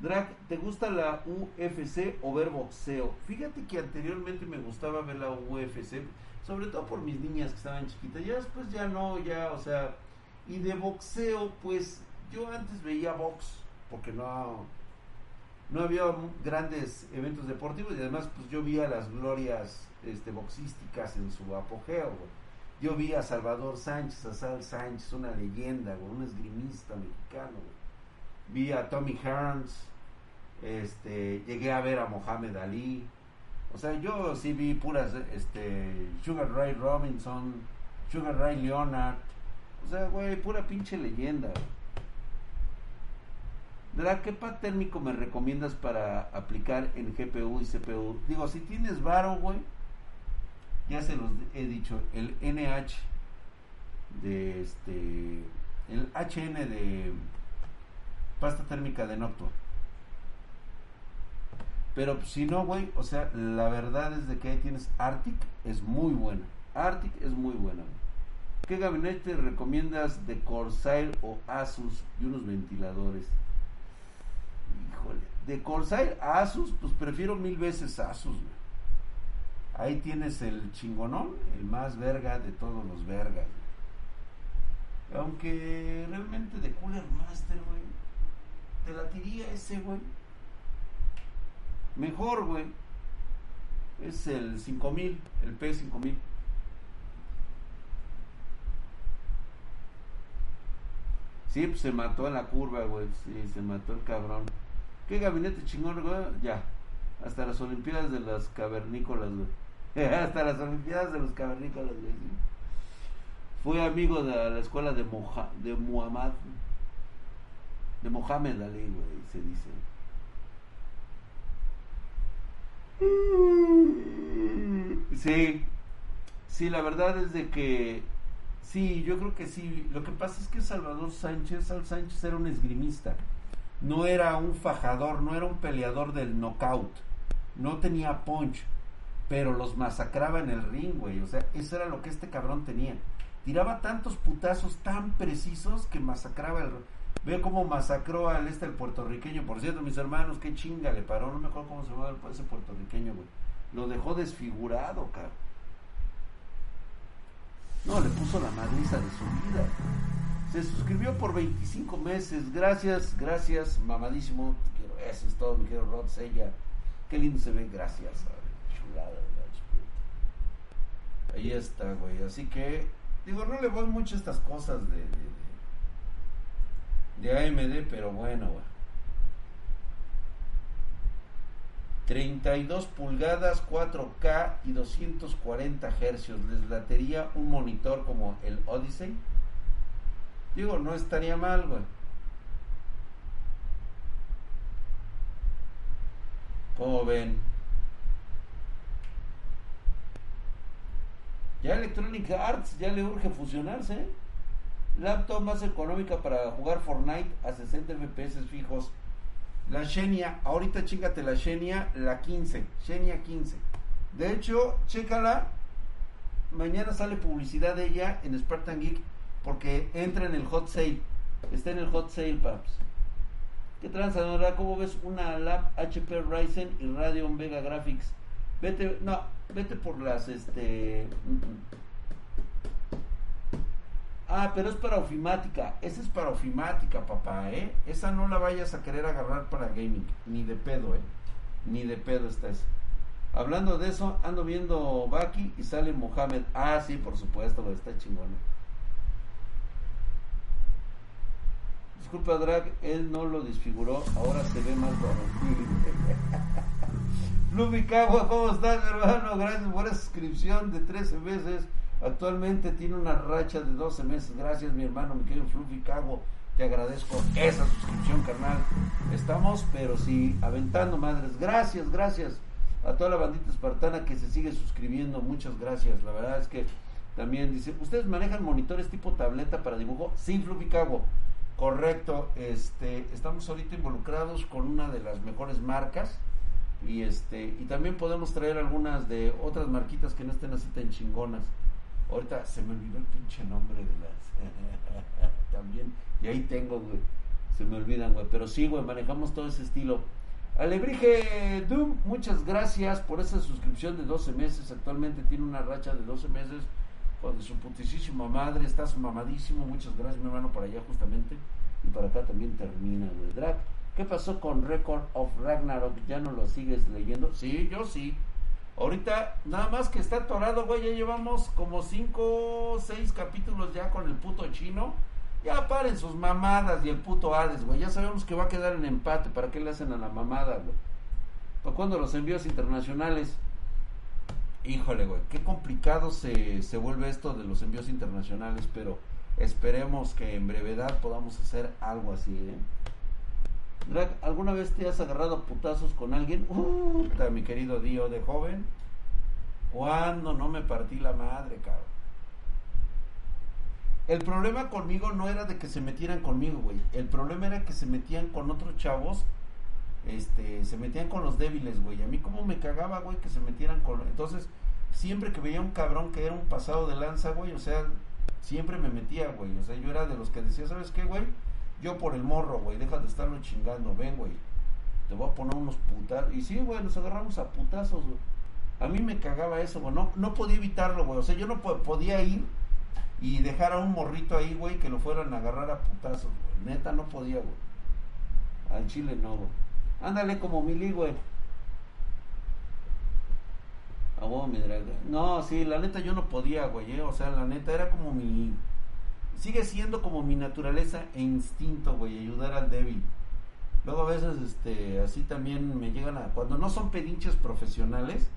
Drag, ¿te gusta la UFC o ver boxeo? Fíjate que anteriormente me gustaba ver la UFC, sobre todo por mis niñas que estaban chiquitas. Ya después ya no, ya, o sea, y de boxeo, pues yo antes veía box, porque no, no había grandes eventos deportivos y además pues yo veía las glorias este, boxísticas en su apogeo. Yo vi a Salvador Sánchez, a Sal Sánchez, una leyenda, un esgrimista mexicano. Vi a Tommy Hearns, Este, llegué a ver a Mohamed Ali. O sea, yo sí vi puras, este, Sugar Ray Robinson, Sugar Ray Leonard. O sea, güey, pura pinche leyenda. ¿Verdad? ¿Qué pad térmico me recomiendas para aplicar en GPU y CPU? Digo, si tienes varo, güey, ya se los he dicho, el NH de este, el HN de pasta térmica de Noctua. Pero si no, güey, o sea, la verdad es de que ahí tienes Arctic, es muy buena. Arctic es muy buena. ¿Qué gabinete recomiendas de Corsair o Asus y unos ventiladores? Híjole, de Corsair a Asus, pues prefiero mil veces Asus. Ahí tienes el chingonón, el más verga de todos los vergas. Aunque realmente de Cooler Master, güey, te la tiría ese, güey. Mejor, güey. Es el 5000, el P5000. Sí, pues se mató en la curva, güey. Sí, se mató el cabrón. ¿Qué gabinete chingón, güey? Ya. Hasta las Olimpiadas de las Cavernícolas, güey. [laughs] Hasta las Olimpiadas de los Cavernícolas. Fui amigo de la escuela de, Moja, de Muhammad. De Mohamed Ali, güey, se dice. Sí, sí, la verdad es de que sí, yo creo que sí. Lo que pasa es que Salvador Sánchez, Sal Sánchez era un esgrimista, no era un fajador, no era un peleador del knockout, no tenía punch, pero los masacraba en el ring, güey. O sea, eso era lo que este cabrón tenía. Tiraba tantos putazos tan precisos que masacraba el Ve cómo masacró al este el puertorriqueño. Por cierto, mis hermanos, qué chinga le paró. No me acuerdo cómo se llamaba ese puertorriqueño, güey. Lo dejó desfigurado, cabrón. No, le puso la madriza de su vida. Se suscribió por 25 meses. Gracias, gracias, mamadísimo. Quiero. Eso es todo, mi querido Rod Sella. Qué lindo se ve, gracias. Ahí está, güey. Así que, digo, no le voy mucho a estas cosas de, de AMD, pero bueno, 32 pulgadas, 4K y 240 hercios. ¿Les latería un monitor como el Odyssey? Digo, no estaría mal, güey. ¿Cómo ven? Ya Electronic Arts ya le urge fusionarse. ¿eh? Laptop más económica para jugar Fortnite a 60 FPS fijos. La Xenia, ahorita chingate la Xenia, la 15. Xenia 15. De hecho, chécala. Mañana sale publicidad de ella en Spartan Geek porque entra en el hot sale. Está en el hot sale, paps. ¿Qué transadora? ¿Cómo ves una lap HP Ryzen y Radeon Vega Graphics? Vete, no, vete por las este. Mm, mm. Ah, pero es para ofimática. Esa es para ofimática, papá, ¿eh? Esa no la vayas a querer agarrar para gaming. Ni de pedo, ¿eh? Ni de pedo está esa. Hablando de eso, ando viendo Baki y sale Mohamed. Ah, sí, por supuesto, está chingón. Disculpa, Drag, él no lo desfiguró, ahora se ve más Luby [laughs] Cagua, ¿cómo estás, hermano? Gracias por esa suscripción de 13 meses. Actualmente tiene una racha de 12 meses. Gracias, mi hermano, mi querido Fluffy Cago. Te agradezco esa suscripción, carnal. Estamos, pero sí, aventando madres. Gracias, gracias a toda la bandita espartana que se sigue suscribiendo. Muchas gracias. La verdad es que también dice, ¿ustedes manejan monitores tipo tableta para dibujo? Sí, Fluffy Cago. Correcto. Este, estamos ahorita involucrados con una de las mejores marcas y este y también podemos traer algunas de otras marquitas que no estén así tan chingonas. Ahorita se me olvidó el pinche nombre de las. [laughs] También. Y ahí tengo, güey. Se me olvidan, güey. Pero sí, güey, manejamos todo ese estilo. Alebrije Doom, muchas gracias por esa suscripción de 12 meses. Actualmente tiene una racha de 12 meses con su putísima madre. Estás mamadísimo. Muchas gracias, mi hermano, para allá justamente. Y para acá también termina, güey. Drag, ¿qué pasó con Record of Ragnarok? ¿Ya no lo sigues leyendo? Sí, yo sí. Ahorita, nada más que está atorado, güey. Ya llevamos como 5 o 6 capítulos ya con el puto chino. Ya paren sus mamadas y el puto Hades, güey. Ya sabemos que va a quedar en empate. ¿Para qué le hacen a la mamada, güey? ¿Para los envíos internacionales? Híjole, güey. Qué complicado se, se vuelve esto de los envíos internacionales. Pero esperemos que en brevedad podamos hacer algo así, ¿eh? ¿Alguna vez te has agarrado putazos con alguien? Uh, mi querido Dio de joven. ¿Cuándo no me partí la madre, cabrón? El problema conmigo no era de que se metieran conmigo, güey. El problema era que se metían con otros chavos. Este, se metían con los débiles, güey. A mí como me cagaba, güey, que se metieran con... Entonces, siempre que veía un cabrón que era un pasado de lanza, güey, o sea, siempre me metía, güey. O sea, yo era de los que decía, ¿sabes qué, güey? Yo por el morro, güey, deja de estarlo chingando, ven, güey. Te voy a poner unos putazos. Y sí, güey, nos agarramos a putazos, güey. A mí me cagaba eso, güey. No, no podía evitarlo, güey. O sea, yo no podía ir y dejar a un morrito ahí, güey, que lo fueran a agarrar a putazos, güey. Neta, no podía, güey. Al chile no, güey. Ándale como Mili, güey. A vos, mi draga. No, sí, la neta yo no podía, güey. Eh. O sea, la neta era como mi. Sigue siendo como mi naturaleza e instinto, güey, ayudar al débil. Luego a veces, este, así también me llegan a. Cuando no son pedinches profesionales,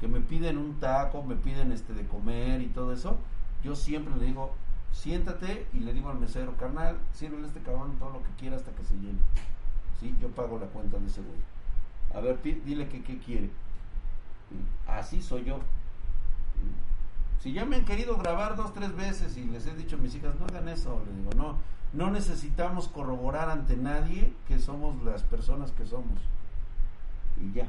que me piden un taco, me piden este de comer y todo eso yo siempre le digo, siéntate y le digo al mesero, carnal, sírvele este cabrón todo lo que quiera hasta que se llene. ¿Sí? Yo pago la cuenta de ese güey. A ver, dile que qué quiere. Así soy yo. Si ya me han querido grabar dos, tres veces y les he dicho a mis hijas, no hagan eso, le digo, no, no necesitamos corroborar ante nadie que somos las personas que somos. Y ya.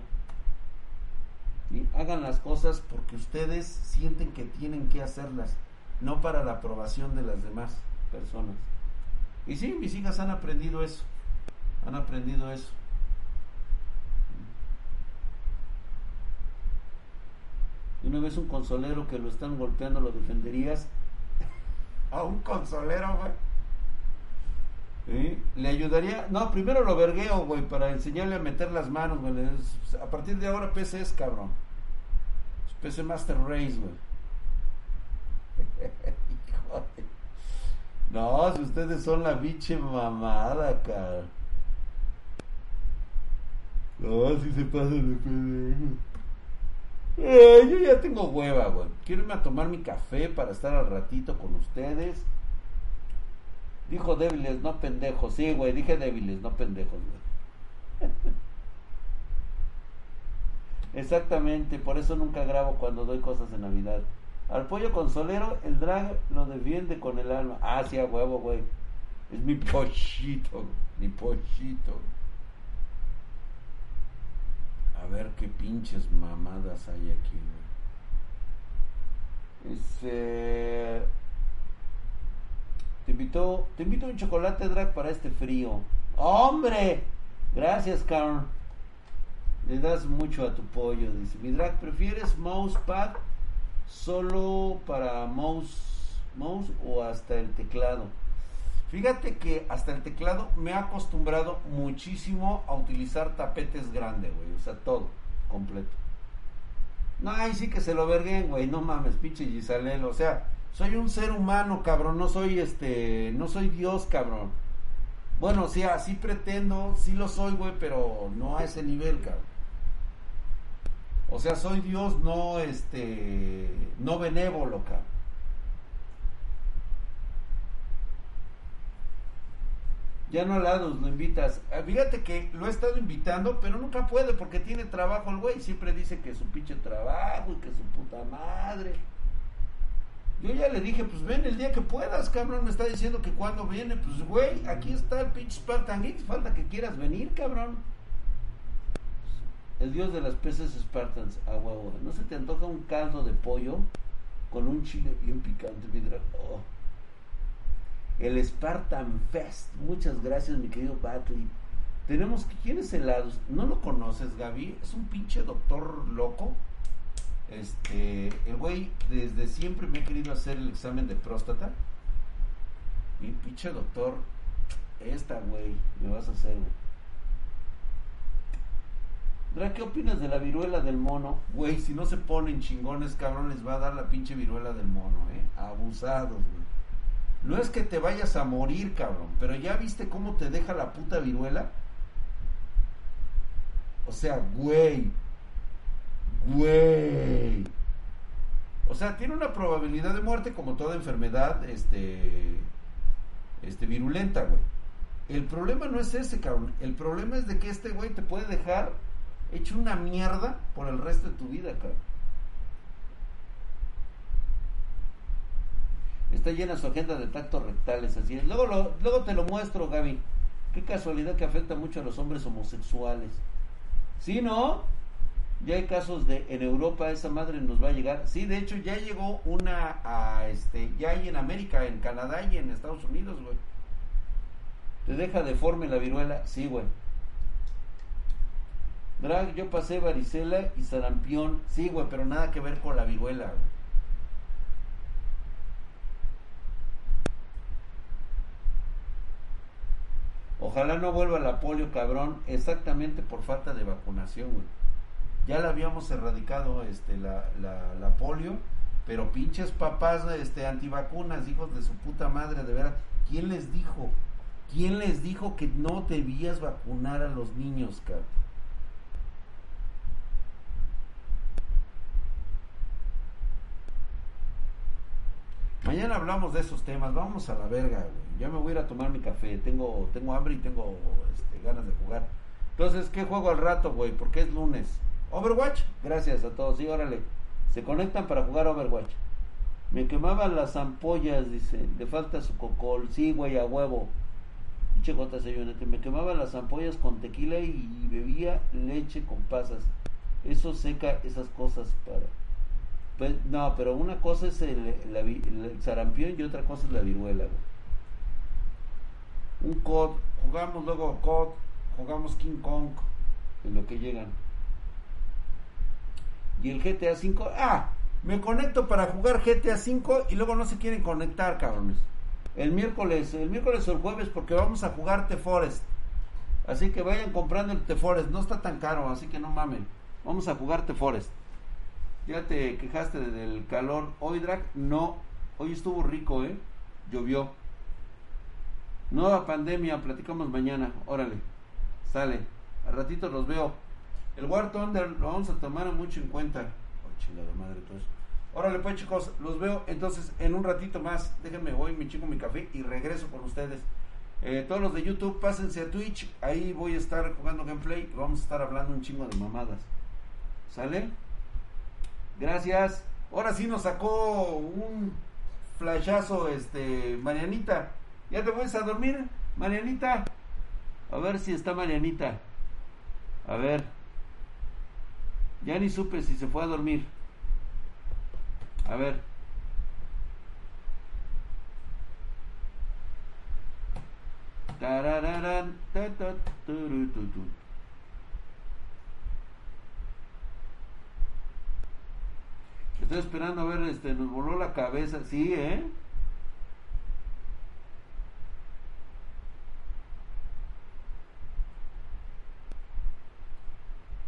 Hagan las cosas porque ustedes sienten que tienen que hacerlas no para la aprobación de las demás personas. Y sí, mis hijas han aprendido eso, han aprendido eso. Y una vez un consolero que lo están golpeando, ¿lo defenderías? A un consolero, güey. Le ayudaría. No, primero lo vergueo, güey, para enseñarle a meter las manos, güey. A partir de ahora PC es cabrón. PC Master Race, güey. [laughs] No, si ustedes son la biche mamada, cara. No, si se pasa de pendejo. Eh, yo ya tengo hueva, güey. Quiero irme a tomar mi café para estar al ratito con ustedes. Dijo débiles, no pendejos. Sí, güey, dije débiles, no pendejos, güey. [laughs] Exactamente, por eso nunca grabo cuando doy cosas de Navidad. Al pollo consolero, el drag lo defiende con el alma. Ah, sí, a huevo, güey. Es mi [laughs] pochito, mi pochito. A ver qué pinches mamadas hay aquí. Este. Te invito, te invito un chocolate drag para este frío. ¡Hombre! Gracias, Carl. Le das mucho a tu pollo, dice. Mi drag, ¿prefieres mousepad solo para mouse, mouse o hasta el teclado. Fíjate que hasta el teclado me he acostumbrado muchísimo a utilizar tapetes grandes, güey. O sea, todo, completo. No, ahí sí que se lo verguen, güey. No mames, pinche Gisalel. O sea, soy un ser humano, cabrón. No soy este, no soy Dios, cabrón. Bueno, sí, así pretendo, sí lo soy, güey, pero no a ese nivel, cabrón. O sea, soy Dios no este no benévolo, cabrón. Ya no lados, lo invitas. Ah, fíjate que lo he estado invitando, pero nunca puede porque tiene trabajo el güey. Siempre dice que su pinche trabajo y que su puta madre. Yo ya le dije, pues ven el día que puedas, cabrón. Me está diciendo que cuando viene, pues güey, aquí está el pinche Spartan Falta que quieras venir, cabrón. El dios de las peces Spartans, agua, ¿No se te antoja un caldo de pollo con un chile bien picante? Vidra? Oh. El Spartan Fest. Muchas gracias, mi querido Batley. Tenemos, ¿quién es helados? ¿No lo conoces, Gaby? Es un pinche doctor loco. Este, el güey desde siempre me ha querido hacer el examen de próstata. Mi pinche doctor, esta, güey, me vas a hacer, güey. ¿qué opinas de la viruela del mono? Güey, si no se ponen chingones, cabrón, les va a dar la pinche viruela del mono, ¿eh? Abusados, güey. No es que te vayas a morir, cabrón, pero ya viste cómo te deja la puta viruela. O sea, güey. Güey. O sea, tiene una probabilidad de muerte como toda enfermedad este este virulenta, güey. El problema no es ese, cabrón. El problema es de que este güey te puede dejar hecho una mierda por el resto de tu vida, cabrón. Está llena su agenda de tactos rectales, así es. Luego, te lo muestro, Gaby. Qué casualidad que afecta mucho a los hombres homosexuales. ¿Sí, no? Ya hay casos de en Europa esa madre nos va a llegar. Sí, de hecho ya llegó una a este ya hay en América, en Canadá y en Estados Unidos, güey. ¿Te deja deforme la viruela? Sí, güey. Drag, yo pasé varicela y sarampión. Sí, güey, pero nada que ver con la viruela, güey. Ojalá no vuelva la polio, cabrón, exactamente por falta de vacunación, güey. Ya la habíamos erradicado este, la, la, la polio, pero pinches papás este, antivacunas, hijos de su puta madre, de veras. ¿Quién les dijo? ¿Quién les dijo que no debías vacunar a los niños, cabrón? Mañana hablamos de esos temas, vamos a la verga, güey. Ya me voy a ir a tomar mi café, tengo, tengo hambre y tengo este, ganas de jugar. Entonces, ¿qué juego al rato, güey? Porque es lunes. Overwatch, gracias a todos. Sí, órale. Se conectan para jugar Overwatch. Me quemaban las ampollas, dice. Le falta su cocol. Sí, güey, a huevo. Pinche Me quemaban las ampollas con tequila y bebía leche con pasas. Eso seca esas cosas para. Pues, no, pero una cosa es el, el, sarampión y otra cosa es la viruela, Un COD, jugamos luego COD, jugamos King Kong, en lo que llegan. Y el GTA 5, ah, me conecto para jugar GTA 5 y luego no se quieren conectar, cabrones. El miércoles, el miércoles o el jueves porque vamos a jugar The Forest. Así que vayan comprando el The Forest, no está tan caro, así que no mamen. Vamos a jugar The Forest. Ya te quejaste del calor. Hoy, Drag, no. Hoy estuvo rico, ¿eh? Llovió. Nueva pandemia, platicamos mañana. Órale, sale. Al ratito los veo. El War Thunder lo vamos a tomar mucho en cuenta. Oh, chingada madre, todo. Órale, pues chicos, los veo entonces en un ratito más. Déjenme, voy, me chico mi café y regreso con ustedes. Eh, todos los de YouTube, pásense a Twitch. Ahí voy a estar jugando gameplay. Vamos a estar hablando un chingo de mamadas. ¿Sale? Gracias. Ahora sí nos sacó un flashazo, este, Marianita. ¿Ya te vas a dormir, Marianita? A ver si está Marianita. A ver. Ya ni supe si se fue a dormir. A ver. Tarararán, ta, ta, Estoy esperando a ver, este, nos voló la cabeza, sí, ¿eh?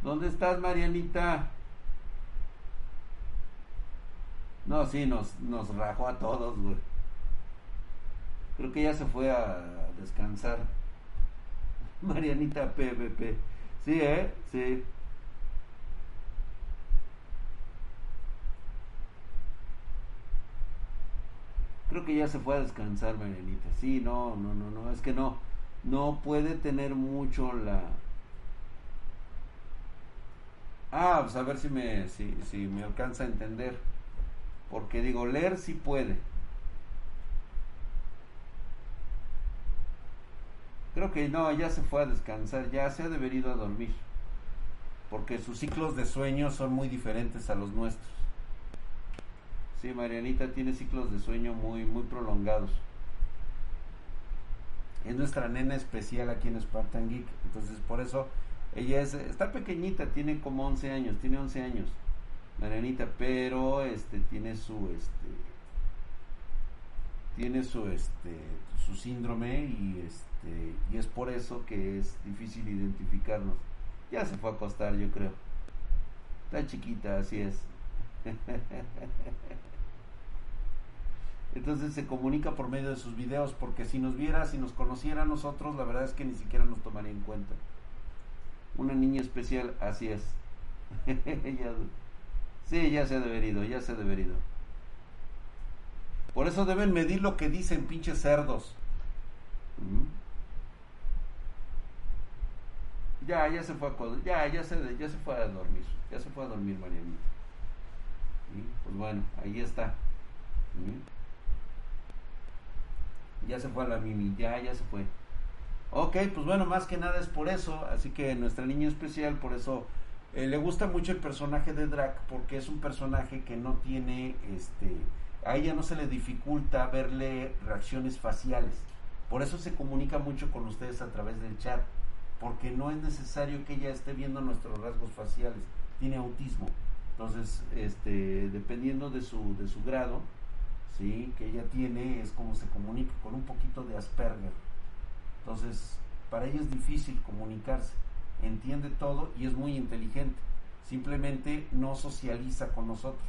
¿Dónde estás, Marianita? No, sí, nos, nos rajó a todos, güey. Creo que ya se fue a descansar. [laughs] Marianita PVP. Sí, ¿eh? Sí. Creo que ya se fue a descansar Marianita. Sí, no, no, no, no, es que no, no puede tener mucho la... Ah, pues a ver si me, si, si me alcanza a entender. Porque digo, leer sí puede. Creo que no, ya se fue a descansar, ya se ha debido a dormir. Porque sus ciclos de sueño son muy diferentes a los nuestros. Sí, Marianita tiene ciclos de sueño muy, muy prolongados. Es nuestra nena especial aquí en Spartan Geek. Entonces, por eso ella es, está pequeñita, tiene como 11 años, tiene 11 años. Marianita, pero este tiene su este tiene su este su síndrome y este y es por eso que es difícil identificarnos. Ya se fue a acostar, yo creo. Está chiquita, así es. [laughs] Entonces se comunica por medio de sus videos, porque si nos viera, si nos conociera a nosotros, la verdad es que ni siquiera nos tomaría en cuenta. Una niña especial, así es. [laughs] sí, ya se ha deberido, ya se ha deberido. Por eso deben medir lo que dicen pinches cerdos. Ya, ya se fue a ya, ya se, ya se fue a dormir, ya se fue a dormir Marianita. Pues bueno, ahí está. Ya se fue a la Mimi, ya, ya se fue. Ok, pues bueno, más que nada es por eso, así que nuestra niña especial, por eso eh, le gusta mucho el personaje de Drac, porque es un personaje que no tiene, este, a ella no se le dificulta verle reacciones faciales. Por eso se comunica mucho con ustedes a través del chat porque no es necesario que ella esté viendo nuestros rasgos faciales, tiene autismo. Entonces, este, dependiendo de su, de su grado, ¿sí? que ella tiene, es como se comunica con un poquito de Asperger. Entonces, para ella es difícil comunicarse, entiende todo y es muy inteligente. Simplemente no socializa con nosotros.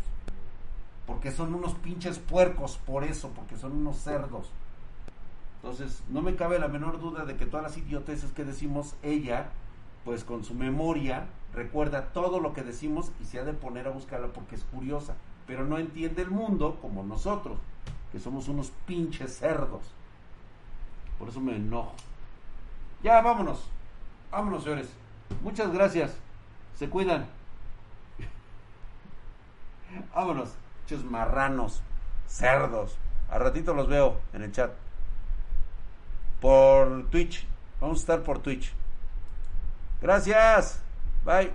Porque son unos pinches puercos por eso, porque son unos cerdos. Entonces, no me cabe la menor duda de que todas las idioteces que decimos, ella, pues con su memoria, recuerda todo lo que decimos y se ha de poner a buscarla porque es curiosa, pero no entiende el mundo como nosotros, que somos unos pinches cerdos. Por eso me enojo. Ya, vámonos. Vámonos, señores. Muchas gracias. Se cuidan. [laughs] vámonos. Pinches marranos, cerdos. A ratito los veo en el chat por Twitch. Vamos a estar por Twitch. Gracias. Bye.